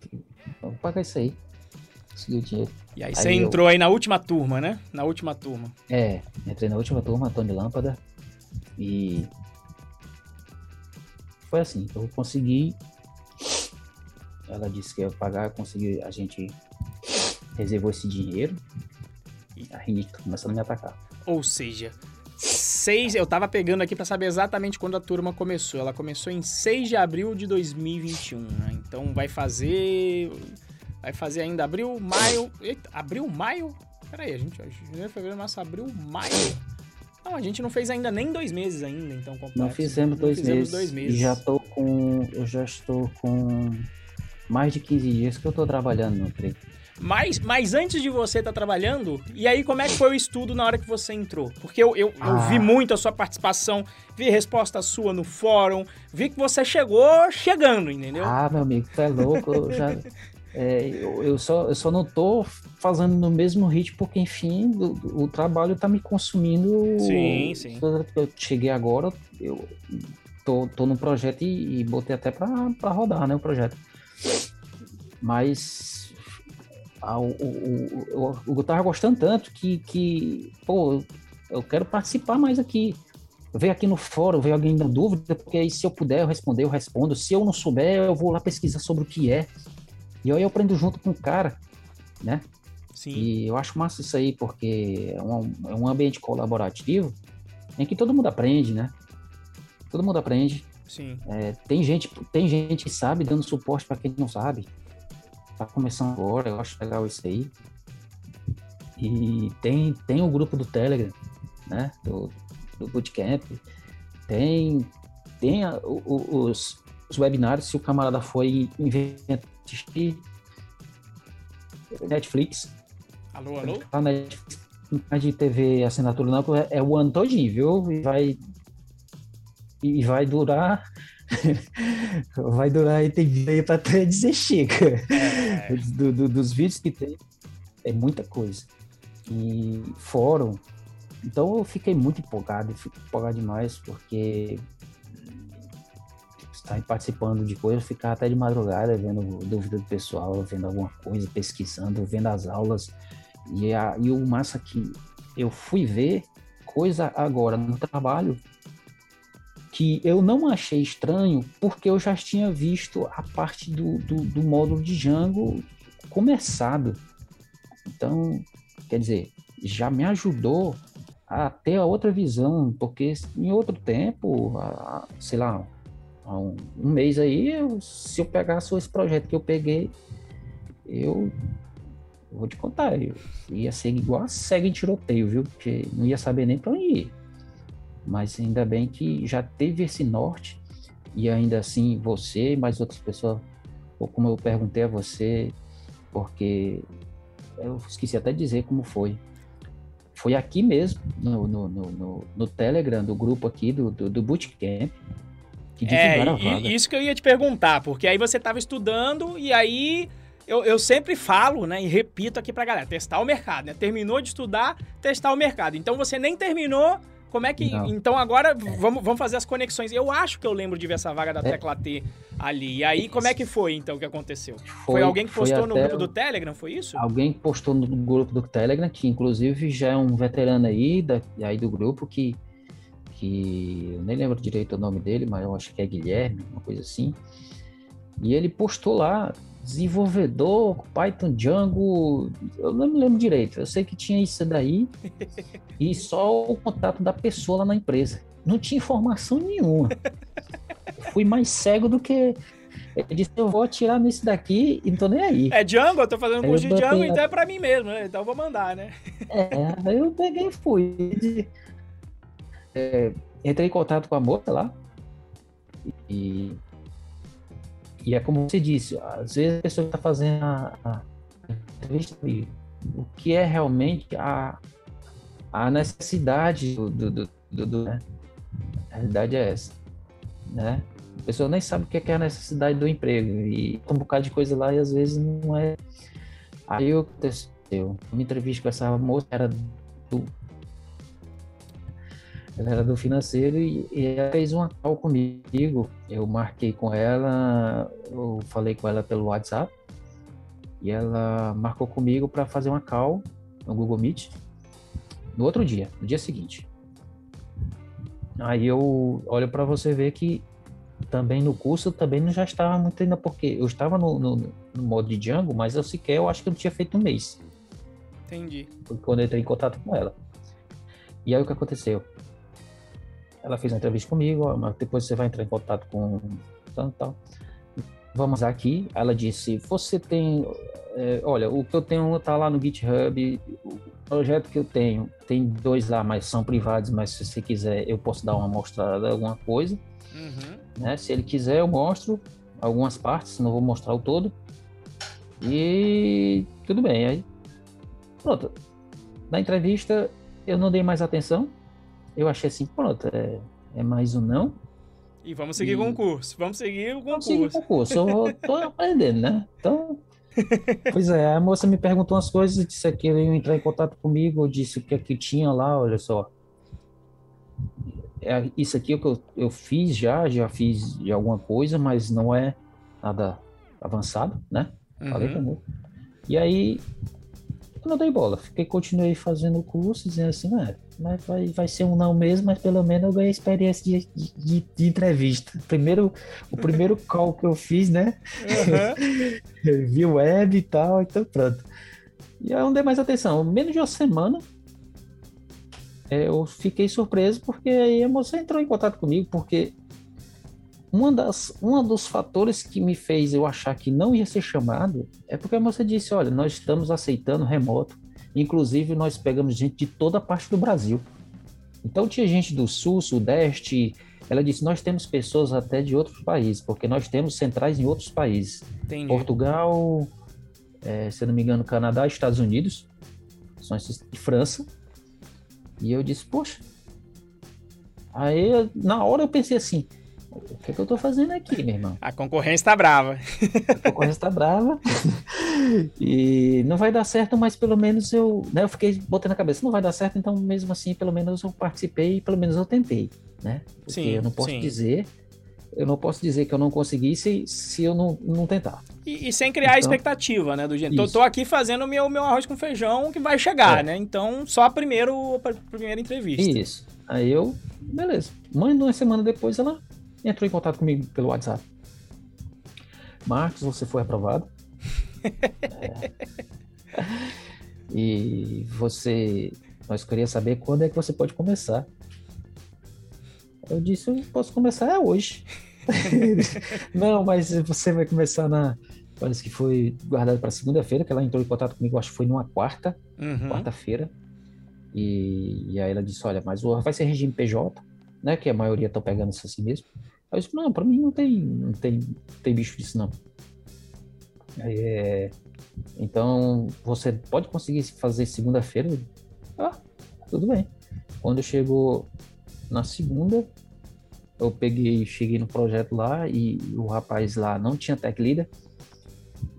vamos pagar isso aí. Conseguir o dinheiro. E aí, aí você eu, entrou aí na última turma, né? Na última turma. É, entrei na última turma, Antônio Lâmpada, e foi assim, eu consegui ela disse que ia pagar, consegui, a gente reservou esse dinheiro. E aí começando a me atacar. Ou seja, seis, eu tava pegando aqui para saber exatamente quando a turma começou. Ela começou em 6 de abril de 2021, né? Então vai fazer vai fazer ainda abril, maio, eita, abril, maio? Pera aí, a gente, janeiro, fevereiro, março, abril, maio. Não, a gente não fez ainda nem dois meses ainda, então. Não fizemos, dois, não fizemos meses, dois meses. E já tô com, eu já estou com mais de 15 dias que eu tô trabalhando no treino. Mas, mas antes de você estar tá trabalhando, e aí como é que foi o estudo na hora que você entrou? Porque eu, eu, ah. eu vi muito a sua participação, vi resposta sua no fórum, vi que você chegou chegando, entendeu? Ah, meu amigo, tu é louco, eu já... É, eu, eu, só, eu só não tô fazendo no mesmo ritmo, porque, enfim, o, o trabalho tá me consumindo. Sim, sim. Eu cheguei agora, eu tô, tô no projeto e, e botei até para rodar, né, o projeto. Mas o, o, eu tava gostando tanto que, que, pô, eu quero participar mais aqui. Ver aqui no fórum, ver alguém na dúvida, porque aí se eu puder eu responder, eu respondo. Se eu não souber, eu vou lá pesquisar sobre o que é. E aí eu aprendo junto com o cara, né? Sim. E eu acho massa isso aí, porque é um, é um ambiente colaborativo em que todo mundo aprende, né? Todo mundo aprende. Sim. É, tem, gente, tem gente que sabe dando suporte para quem não sabe. Tá começando agora, eu acho legal isso aí. E tem, tem o grupo do Telegram, né? Do, do Bootcamp. Tem, tem a, o, os, os webinários, se o camarada foi assistir Netflix. Alô, alô? A Netflix, de TV assinatura não, é o ano todinho, viu? E vai, e vai durar vai durar e tem vídeo para até dizer chega. É. Do, do, dos vídeos que tem, é muita coisa. E fórum. Então eu fiquei muito empolgado, fico empolgado demais, porque estar participando de coisas, ficar até de madrugada vendo dúvida do pessoal, vendo alguma coisa, pesquisando, vendo as aulas. E, a, e o massa que eu fui ver coisa agora no trabalho que eu não achei estranho porque eu já tinha visto a parte do, do, do módulo de Django começado. Então, quer dizer, já me ajudou a ter a outra visão, porque em outro tempo, a, sei lá, um, um mês aí, eu, se eu pegasse esse projeto que eu peguei, eu, eu vou te contar, eu ia ser igual a cega em tiroteio, viu? Porque não ia saber nem para onde ir. Mas ainda bem que já teve esse norte e ainda assim você e mais outras pessoas, ou como eu perguntei a você, porque eu esqueci até de dizer como foi. Foi aqui mesmo, no, no, no, no Telegram, do grupo aqui do, do, do Bootcamp, que é, isso que eu ia te perguntar, porque aí você estava estudando e aí eu, eu sempre falo, né, e repito aqui pra galera, testar o mercado, né? Terminou de estudar, testar o mercado. Então você nem terminou, como é que. Não. Então agora vamos, vamos fazer as conexões. Eu acho que eu lembro de ver essa vaga da é. tecla T ali. E aí, como é que foi então que aconteceu? Foi, foi alguém que postou no grupo do Telegram, foi isso? Alguém postou no grupo do Telegram, que inclusive já é um veterano aí, da, aí do grupo, que que eu nem lembro direito o nome dele, mas eu acho que é Guilherme, uma coisa assim. E ele postou lá, desenvolvedor, Python Django, eu não me lembro direito, eu sei que tinha isso daí, e só o contato da pessoa lá na empresa. Não tinha informação nenhuma. Eu fui mais cego do que. Ele disse: Eu vou atirar nesse daqui e não tô nem aí. É Django, eu tô fazendo curso de Django, então é pra mim mesmo, né? Então eu vou mandar, né? É, eu peguei e fui é, entrei em contato com a moça lá e, e é como você disse, às vezes a pessoa está fazendo a, a entrevista o que é realmente a, a necessidade do, do, do, do né? A realidade é essa, né? A pessoa nem sabe o que é a necessidade do emprego e um bocado de coisa lá e às vezes não é. Aí o que aconteceu? Uma entrevista com essa moça era do ela era do financeiro e, e ela fez uma call comigo. Eu marquei com ela, eu falei com ela pelo WhatsApp e ela marcou comigo para fazer uma call no Google Meet no outro dia, no dia seguinte. Aí eu olho para você ver que também no curso, eu também não já estava muito ainda, porque eu estava no, no, no, modo de Django, mas eu sequer, eu acho que eu não tinha feito um mês. Entendi. Quando eu entrei em contato com ela. E aí o que aconteceu? Ela fez uma entrevista comigo, ó, mas depois você vai entrar em contato com tal, tal. Vamos aqui. Ela disse: Você tem. É, olha, o que eu tenho tá lá no GitHub. O projeto que eu tenho, tem dois lá, mas são privados. Mas se você quiser, eu posso dar uma mostrada, alguma coisa. Uhum. Né? Se ele quiser, eu mostro algumas partes, não vou mostrar o todo. E tudo bem. Aí, pronto. Na entrevista, eu não dei mais atenção. Eu achei assim, pronto, é, é mais um não. E vamos seguir e... com o curso. Vamos seguir o concurso. Vamos seguir o curso. Eu tô aprendendo, né? Então. Pois é, a moça me perguntou umas coisas, disse que ia entrar em contato comigo, disse o que aqui tinha lá, olha só. É, isso aqui é o que eu, eu fiz já, já fiz de alguma coisa, mas não é nada avançado, né? Uhum. Falei com E aí, eu não dei bola. Fiquei, continuei fazendo o curso, dizendo assim, né? Mas vai, vai ser um não mesmo, mas pelo menos eu ganhei experiência de, de, de entrevista. Primeiro, o primeiro call que eu fiz, né? Uhum. Vi web e tal, então pronto. E aí eu não dei mais atenção. Menos de uma semana, é, eu fiquei surpreso porque aí a moça entrou em contato comigo, porque uma das, um dos fatores que me fez eu achar que não ia ser chamado é porque a moça disse, olha, nós estamos aceitando remoto Inclusive, nós pegamos gente de toda parte do Brasil. Então, tinha gente do Sul, Sudeste. Ela disse: Nós temos pessoas até de outros países, porque nós temos centrais em outros países. Entendi. Portugal, é, se não me engano, Canadá, Estados Unidos, são esses, e França. E eu disse: Poxa. Aí, na hora, eu pensei assim: o que, é que eu tô fazendo aqui, meu irmão? A concorrência tá brava. A concorrência tá brava. e não vai dar certo, mas pelo menos eu, né, eu fiquei botando na cabeça, não vai dar certo, então mesmo assim, pelo menos eu participei, pelo menos eu tentei, né? Porque sim, eu não posso sim. dizer, eu não posso dizer que eu não consegui se, se eu não, não tentar. E, e sem criar então, expectativa, né, do jeito. Tô, tô, aqui fazendo o meu, meu arroz com feijão que vai chegar, é. né? Então, só a, primeiro, a primeira entrevista. Isso. Aí eu, beleza. Mãe, uma semana depois, ela entrou em contato comigo pelo WhatsApp. Marcos, você foi aprovado. é. E você. Nós queríamos saber quando é que você pode começar. Eu disse, eu posso começar é hoje. Não, mas você vai começar na. Parece que foi guardado para segunda-feira, que ela entrou em contato comigo, acho que foi numa quarta, uhum. quarta-feira. E, e, aí ela disse: Olha, mas vai ser regime PJ, né? Que a maioria estão pegando isso assim mesmo. Aí eu disse, não, pra mim não tem, não tem, não tem bicho disso não. É, então, você pode conseguir fazer segunda-feira? Ah, tudo bem. Quando chegou na segunda, eu peguei, cheguei no projeto lá e o rapaz lá não tinha tech leader.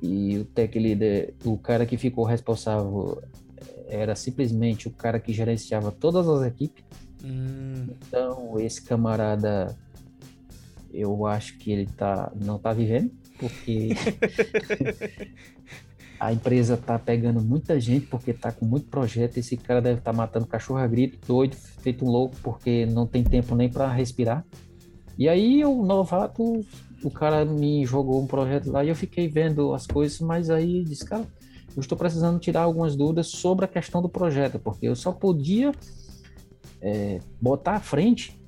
E o tech leader, o cara que ficou responsável era simplesmente o cara que gerenciava todas as equipes. Hum. Então, esse camarada eu acho que ele tá, não tá vivendo, porque a empresa tá pegando muita gente, porque tá com muito projeto. Esse cara deve estar tá matando cachorro a grito, doido, feito um louco, porque não tem tempo nem para respirar. E aí, o novato, o cara me jogou um projeto lá e eu fiquei vendo as coisas, mas aí disse, cara, eu estou precisando tirar algumas dúvidas sobre a questão do projeto, porque eu só podia é, botar à frente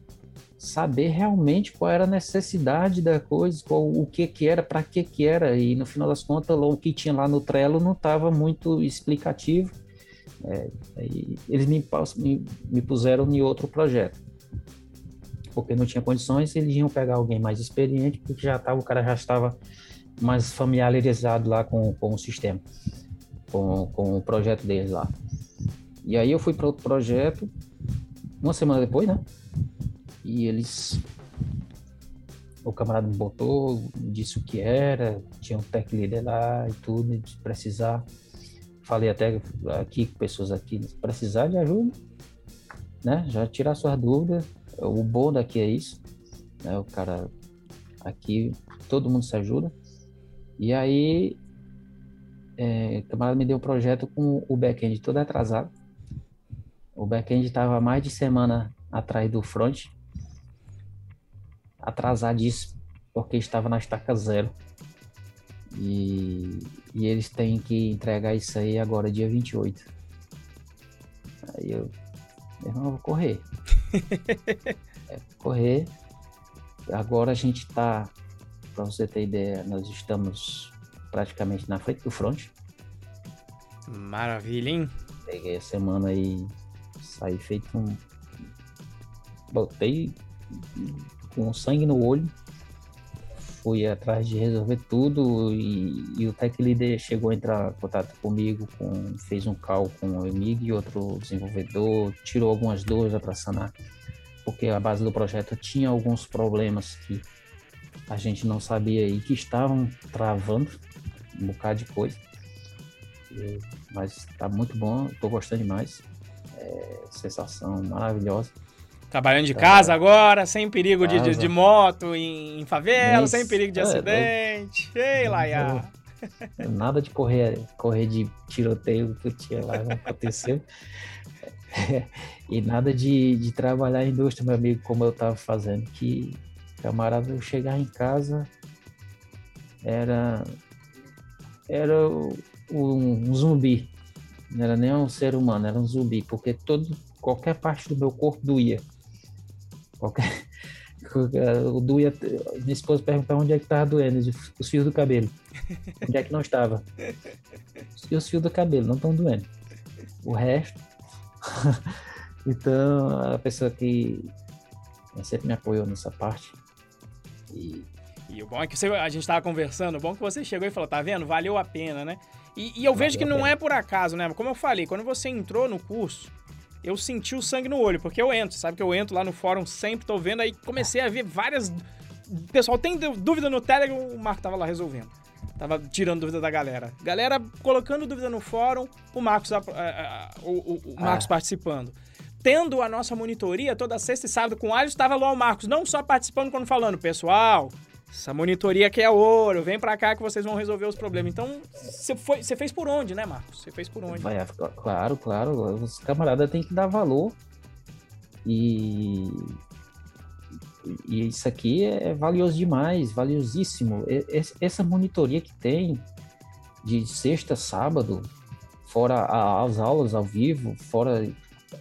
saber realmente qual era a necessidade da coisa, qual, o que que era, para que que era, e no final das contas o que tinha lá no Trello não estava muito explicativo, é, eles me, me, me, puseram em outro projeto, porque não tinha condições, eles iam pegar alguém mais experiente, porque já tava, o cara já estava mais familiarizado lá com, com o sistema, com, com o projeto deles lá. E aí eu fui para outro projeto, uma semana depois, né? E eles. O camarada botou, disse o que era, tinha um tech leader lá e tudo, de precisar. Falei até aqui com pessoas aqui, precisar de ajuda, né? Já tirar suas dúvidas. O bom daqui é isso, né? O cara aqui, todo mundo se ajuda. E aí, é, o camarada me deu um projeto com o back-end todo atrasado. O back-end estava mais de semana atrás do front atrasadíssimo. porque estava na estaca zero. E, e eles têm que entregar isso aí agora, dia 28. Aí eu, meu irmão, eu vou correr. é, correr. Agora a gente está, para você ter ideia, nós estamos praticamente na frente do front. Maravilha, hein? Peguei a semana aí, saí feito um. Botei com sangue no olho, fui atrás de resolver tudo e, e o tech leader chegou a entrar em contato comigo, com, fez um call com o amigo e outro desenvolvedor, tirou algumas dúvidas para sanar, porque a base do projeto tinha alguns problemas que a gente não sabia e que estavam travando um bocado de coisa. Mas tá muito bom, tô gostando demais. É, sensação maravilhosa. Trabalhando de tá. casa agora, sem perigo de, de, de, moto em, em favela, sem perigo de é, acidente. É, Ei, Laia! Nada de correr, correr de tiroteio que tinha lá, não aconteceu. e nada de, de trabalhar em indústria, meu amigo, como eu tava fazendo. Que camarada, eu chegar em casa era era um, um zumbi. Não era nem um ser humano, era um zumbi, porque todo, qualquer parte do meu corpo doía. Qualquer, doía. Minha esposa perguntava onde é que estava doendo, os fios do cabelo. Onde é que não estava? E os fios do cabelo não estão doendo. O resto. então, a pessoa que sempre me apoiou nessa parte. E e o bom é que você, a gente estava conversando, o bom é que você chegou e falou, tá vendo? Valeu a pena, né? E, e eu Valeu vejo que não é por acaso, né? Como eu falei, quando você entrou no curso, eu senti o sangue no olho, porque eu entro, sabe que eu entro lá no fórum sempre, tô vendo, aí comecei a ver várias... Pessoal, tem dúvida no Telegram, o Marco tava lá resolvendo. Tava tirando dúvida da galera. Galera colocando dúvida no fórum, o Marcos, a, a, a, o, o, Marcos ah. participando tendo a nossa monitoria toda sexta e sábado com o Alice, estava lá o Marcos, não só participando quando falando, pessoal, essa monitoria aqui é ouro, vem pra cá que vocês vão resolver os problemas. Então, você fez por onde, né, Marcos? Você fez por onde? Vai, claro, claro. Os camaradas têm que dar valor. E, e isso aqui é valioso demais, valiosíssimo. Essa monitoria que tem de sexta, sábado, fora as aulas ao vivo, fora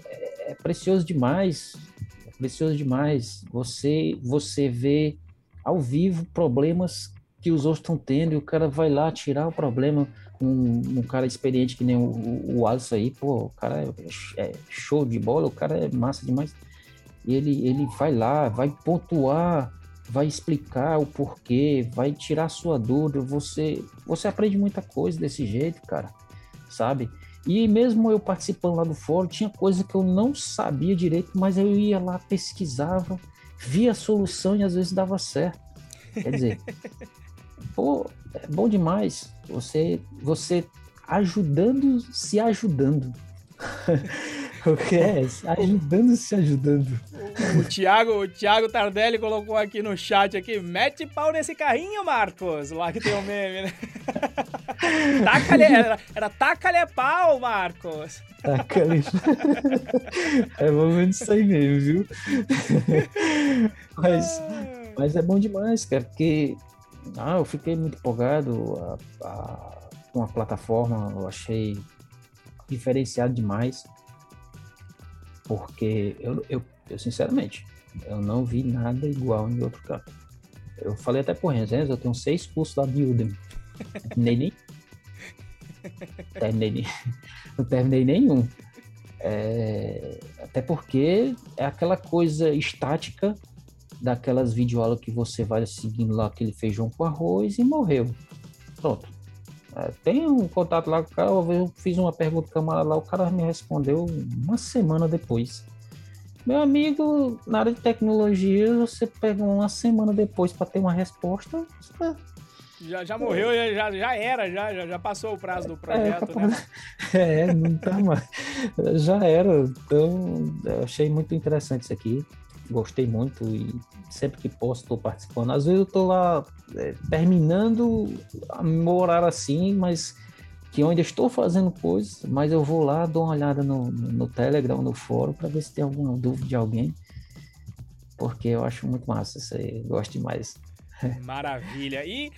é, é precioso demais. É precioso demais. Você você vê ao vivo problemas que os outros estão tendo e o cara vai lá tirar o problema. Um, um cara experiente que nem o, o Alisson aí, pô, o cara é, é, show de bola, o cara é massa demais. E ele, ele vai lá, vai pontuar, vai explicar o porquê, vai tirar sua dúvida. Você, você aprende muita coisa desse jeito, cara, sabe? E mesmo eu participando lá do fórum, tinha coisa que eu não sabia direito, mas eu ia lá, pesquisava, via a solução e às vezes dava certo. Quer dizer, pô, é bom demais você, você ajudando, se ajudando. o que é? Ajudando, se ajudando. O, o, Thiago, o Thiago Tardelli colocou aqui no chat aqui, mete pau nesse carrinho, Marcos. Lá que tem o um meme, né? taca era, era taca-lhe pau, Marcos. Taca-lhe É mais isso aí mesmo, viu? Mas, mas é bom demais, cara, porque ah, eu fiquei muito empolgado a, com a plataforma, eu achei diferenciado demais, porque eu, eu, eu sinceramente, eu não vi nada igual em outro canto. Eu falei até por Renzo, eu tenho seis cursos lá de Udemy. Nem, nem, terminei, não terminei nenhum. É, até porque é aquela coisa estática daquelas videoaulas que você vai seguindo lá aquele feijão com arroz e morreu. Pronto. É, tem um contato lá com o cara, eu fiz uma pergunta camarada lá, o cara me respondeu uma semana depois. Meu amigo, na área de tecnologia, você pega uma semana depois para ter uma resposta. Já, já morreu, já, já era, já, já, passou o prazo do projeto, é, né? É, não tá mais. Já era. Então, eu achei muito interessante isso aqui. Gostei muito e sempre que posso estou participando. Às vezes eu estou lá é, terminando a morar assim, mas que eu ainda estou fazendo coisas, mas eu vou lá, dou uma olhada no, no Telegram, no fórum, para ver se tem alguma dúvida de alguém, porque eu acho muito massa isso aí, gosto demais. Maravilha. E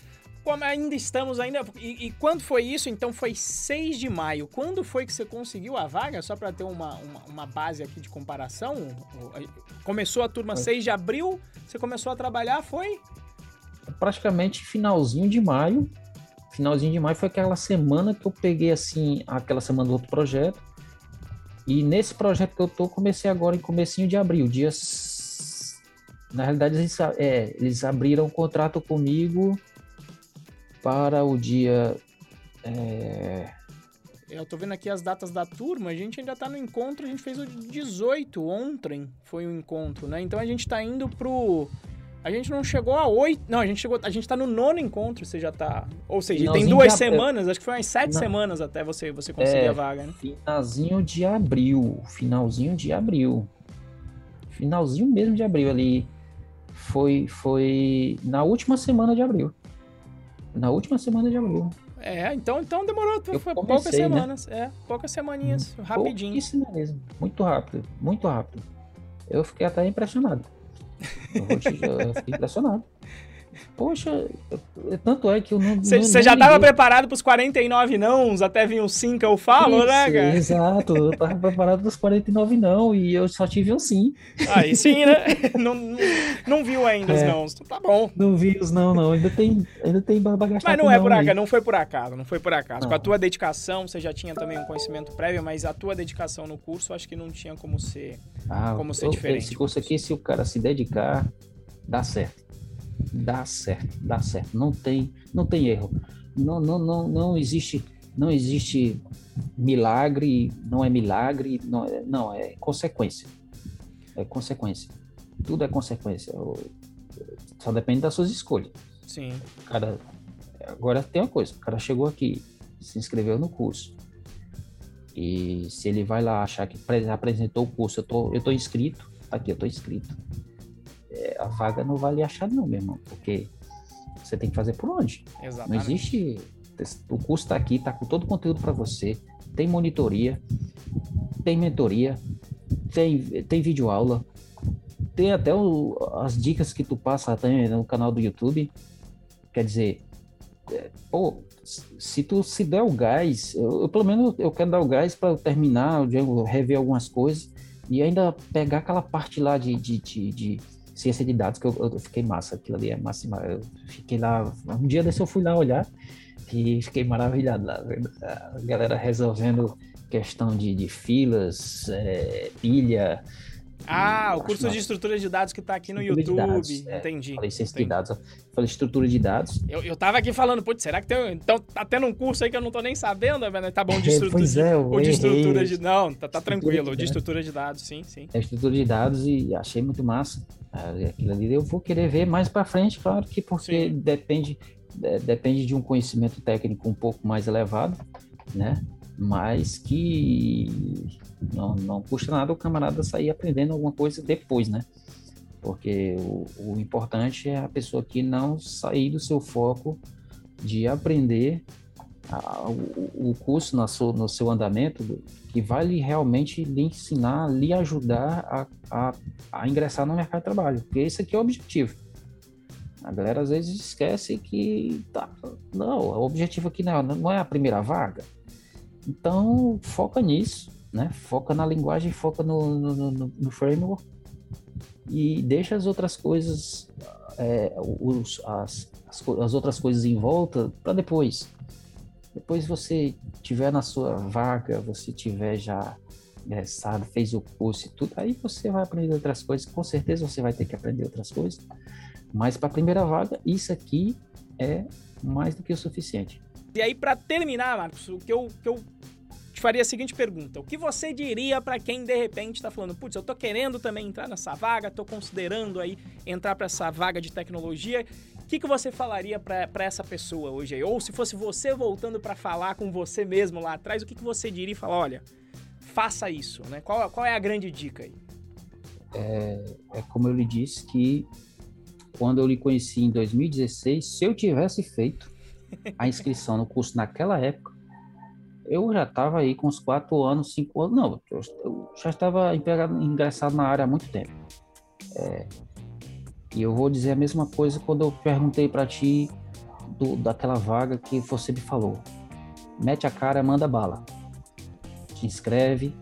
como ainda estamos ainda. E, e, quando foi isso? Então foi 6 de maio. Quando foi que você conseguiu a vaga? Só para ter uma, uma, uma, base aqui de comparação. Começou a turma foi. 6 de abril, você começou a trabalhar, foi? Praticamente finalzinho de maio. Finalzinho de maio foi aquela semana que eu peguei assim, aquela semana do outro projeto. E nesse projeto que eu tô, comecei agora em comecinho de abril, dias. Na realidade, eles, é, eles abriram o um contrato comigo para o dia. É... Eu tô vendo aqui as datas da turma, a gente ainda tá no encontro, a gente fez o 18 ontem, foi o encontro, né? Então a gente tá indo pro. A gente não chegou a oito. Não, a gente chegou. A gente tá no nono encontro, você já tá. Ou seja, finalzinho tem duas semanas, acho que foi umas sete não. semanas até você, você conseguir é, a vaga, né? Finalzinho de abril. Finalzinho de abril. Finalzinho mesmo de abril ali. Foi, foi na última semana de abril na última semana de abril. É, então, então demorou, eu foi comecei, poucas né? semanas. Né? É, poucas semaninhas, hum, rapidinho. Pouquíssimo mesmo, muito rápido, muito rápido. Eu fiquei até impressionado. Eu, te, eu fiquei impressionado. Poxa, tanto é que eu não. Você já estava preparado para os 49 nãos até vir um sim que eu falo, né, Isso, né, cara? Exato, eu estava preparado para os 49 não e eu só tive um sim. Aí sim, né? não, não, não viu ainda é, os não. Tá bom. Não vi os não, não. Ainda tem, ainda tem bagagem. Mas não é por acaso, não foi por acaso, não foi por acaso. Não. Com a tua dedicação, você já tinha também um conhecimento prévio, mas a tua dedicação no curso, acho que não tinha como ser, ah, como ser eu, diferente. Esse curso aqui, se o cara se dedicar, dá certo dá certo, dá certo. Não tem, não tem erro. Não, não, não, não existe, não existe milagre, não é milagre, não é, não é consequência. É consequência. Tudo é consequência. Só depende das suas escolhas. Sim. Cara, agora tem uma coisa. O cara chegou aqui, se inscreveu no curso. E se ele vai lá achar que apresentou o curso, eu tô, eu tô inscrito, aqui eu tô inscrito a vaga não vale achar não, meu irmão, porque você tem que fazer por onde. Exatamente. Não existe... O curso está aqui, está com todo o conteúdo para você, tem monitoria, tem mentoria, tem, tem vídeo aula, tem até o, as dicas que tu passa também no canal do YouTube. Quer dizer, é, pô, se tu se der o gás, eu, eu pelo menos eu quero dar o gás para terminar, eu rever algumas coisas e ainda pegar aquela parte lá de, de, de, de ciência de dados, que eu, eu fiquei massa, aquilo ali é massa. Eu fiquei lá, um dia desse eu fui lá olhar e fiquei maravilhado lá, a galera resolvendo questão de, de filas, é, pilha. Ah, o curso de estrutura de dados que está aqui no YouTube. Dados, é, entendi. Falei ciência entendi. de dados. Falei estrutura de dados. Eu, eu tava aqui falando, putz, será que tem. Então tá tendo um curso aí que eu não tô nem sabendo, né? Tá bom de estrutura. pois é, o de estrutura de. Não, tá, tá tranquilo. De, de estrutura de dados, sim, sim. É estrutura de dados e achei muito massa. Aquilo ali eu vou querer ver mais para frente, claro que porque sim. depende, depende de um conhecimento técnico um pouco mais elevado, né? Mas que não, não custa nada o camarada sair aprendendo alguma coisa depois, né? Porque o, o importante é a pessoa que não sair do seu foco de aprender o, o, curso no seu, no seu andamento que vai lhe, realmente lhe ensinar, lhe ajudar a, a, a, ingressar no mercado de trabalho, porque esse aqui é o objetivo. A galera às vezes esquece que tá, não, o objetivo aqui não, não é a primeira vaga. Então foca nisso, né? Foca na linguagem, foca no, no, no, no framework e deixa as outras coisas, é, os, as, as, as, outras coisas em volta para depois. Depois você tiver na sua vaga, você tiver já ingressado, fez o curso e tudo, aí você vai aprender outras coisas. Com certeza você vai ter que aprender outras coisas. Mas para a primeira vaga, isso aqui é mais do que o suficiente. E aí, para terminar, Marcos, o que eu, que eu te faria a seguinte pergunta: O que você diria para quem de repente está falando, putz, eu tô querendo também entrar nessa vaga, tô considerando aí entrar para essa vaga de tecnologia? O que, que você falaria para essa pessoa hoje aí? Ou se fosse você voltando para falar com você mesmo lá atrás, o que, que você diria e falar, olha, faça isso, né? Qual, qual é a grande dica aí? É, é como eu lhe disse que quando eu lhe conheci em 2016, se eu tivesse feito a inscrição no curso naquela época, eu já estava aí com uns quatro anos, cinco anos, não, eu já estava ingressado na área há muito tempo. É, E eu vou dizer a mesma coisa quando eu perguntei para ti do, daquela vaga que você me falou. Mete a cara, manda bala. Te inscreve.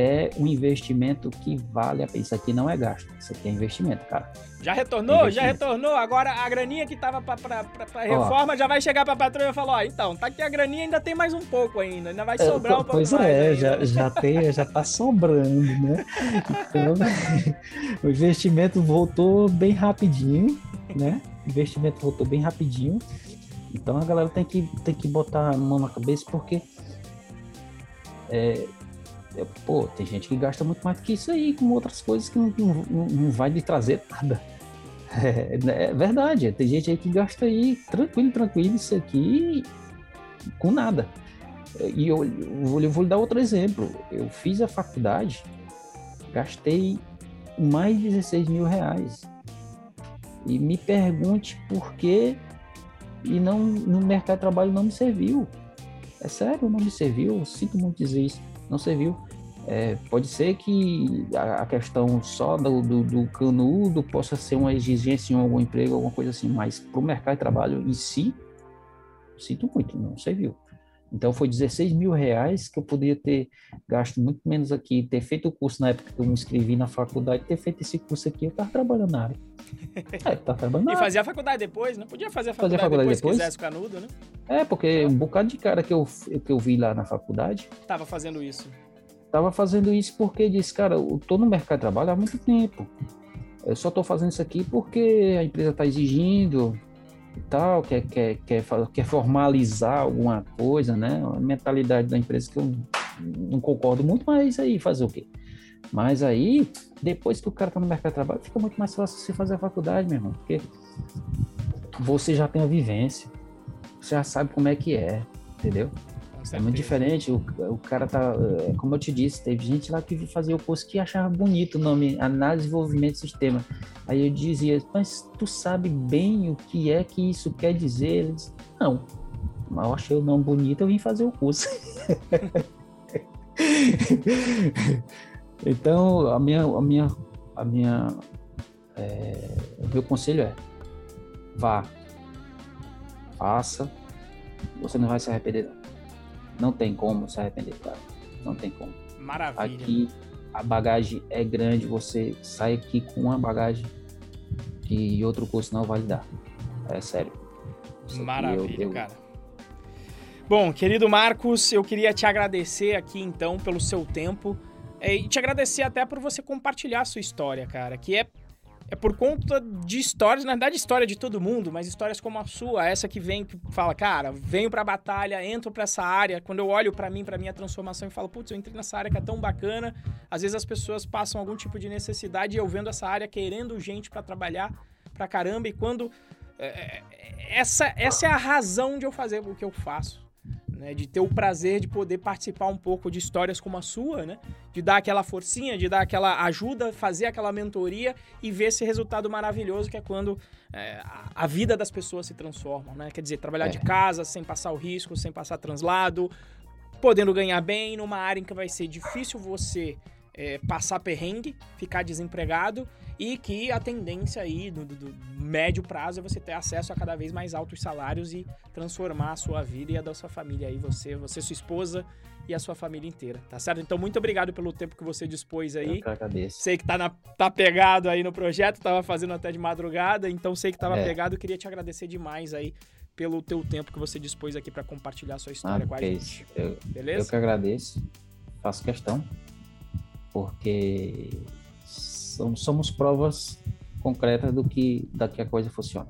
É um investimento que vale a pena. Isso aqui não é gasto, isso aqui é investimento, cara. Já retornou? Já retornou. Agora a graninha que tava pra, pra, pra, pra reforma ó, já vai chegar pra patroa e falar: ó, então, tá aqui a graninha, ainda tem mais um pouco ainda, ainda vai é, sobrar é, um pouco pois mais. Pois é, já, já, tem, já tá sobrando, né? Então, o investimento voltou bem rapidinho, né? O investimento voltou bem rapidinho. Então a galera tem que, tem que botar a mão na cabeça porque. É, é, pô, tem gente que gasta muito mais do que isso aí, com outras coisas que não, não, não vai lhe trazer nada. É, é, verdade, tem gente aí que gasta aí tranquilo, tranquilo, isso aqui com nada. E eu, eu vou lhe dar outro exemplo. Eu fiz a faculdade, gastei mais de 16 mil reais. E me pergunte por que e não no mercado de trabalho não me serviu. É sério, não me serviu. Sinto muito dizer isso. Não serviu. É, pode ser que a, questão só do, do, do, canudo possa ser uma exigência em algum emprego, alguma coisa assim, mas para o mercado de trabalho em si, sinto muito, não serviu. Então foi 16 mil reais que eu poderia ter gasto muito menos aqui, ter feito o curso na época que eu me inscrevi na faculdade, ter feito esse curso aqui, eu estava trabalhando na área. É, tá trabalhando. e fazia a faculdade depois, não podia fazer a faculdade, fazer a faculdade depois, depois se quisesse canudo, né? É, porque um bocado de cara que eu, que eu vi lá na faculdade. Tava fazendo isso. Tava fazendo isso porque disse, cara, eu tô no mercado de trabalho há muito tempo. Eu só tô fazendo isso aqui porque a empresa tá exigindo e tal, quer, quer, quer, quer formalizar alguma coisa, né? A mentalidade da empresa que eu não concordo muito, mas aí fazer o quê? Mas aí, depois que o cara tá no mercado de trabalho, fica muito mais fácil você fazer a faculdade, meu irmão, porque você já tem a vivência, você já sabe como é que é, entendeu? É muito diferente. O, o cara tá. É, como eu te disse, teve gente lá que fazia o curso que achava bonito o nome, Análise e Desenvolvimento de Sistema. Aí eu dizia, mas tu sabe bem o que é que isso quer dizer? Eles, não. Mas eu achei o nome bonito, eu vim fazer o curso. Então, a minha, a minha, a minha, é, o meu conselho é: vá, faça, você não vai se arrepender. Não, não tem como se arrepender, cara. Não tem como. Maravilha. Aqui a bagagem é grande, você sai aqui com uma bagagem que outro curso não vai dar. É sério. Isso Maravilha, eu, eu... cara. Bom, querido Marcos, eu queria te agradecer aqui então pelo seu tempo. É, e te agradecer até por você compartilhar a sua história, cara, que é é por conta de histórias, na verdade, história de todo mundo, mas histórias como a sua, essa que vem, que fala, cara, venho pra batalha, entro pra essa área. Quando eu olho para mim, pra minha transformação e falo, putz, eu entrei nessa área que é tão bacana. Às vezes as pessoas passam algum tipo de necessidade e eu vendo essa área querendo gente para trabalhar pra caramba. E quando. É, é, essa, essa é a razão de eu fazer o que eu faço né? De ter o prazer de poder participar um pouco de histórias como a sua, né? De dar aquela forcinha, de dar aquela ajuda, fazer aquela mentoria e ver esse resultado maravilhoso que é quando é, a vida das pessoas se transforma, né? Quer dizer, trabalhar é. de casa sem passar o risco, sem passar translado, podendo ganhar bem numa área em que vai ser difícil você é, passar perrengue, ficar desempregado e que a tendência aí do, do, do, médio prazo é você ter acesso a cada vez mais altos salários e transformar a sua vida e a da sua família aí, você, você, sua esposa e a sua família inteira, tá certo? Então, muito obrigado pelo tempo que você dispôs aí. Eu agradeço. Sei que tá, na, tá pegado aí no projeto, tava fazendo até de madrugada, então sei que tava é. pegado, queria te agradecer demais aí pelo teu tempo que você dispôs aqui para compartilhar a sua história ah, com a gente. Eu, Beleza? Eu que agradeço, faço questão, porque somos provas concretas do que, da que a coisa funciona.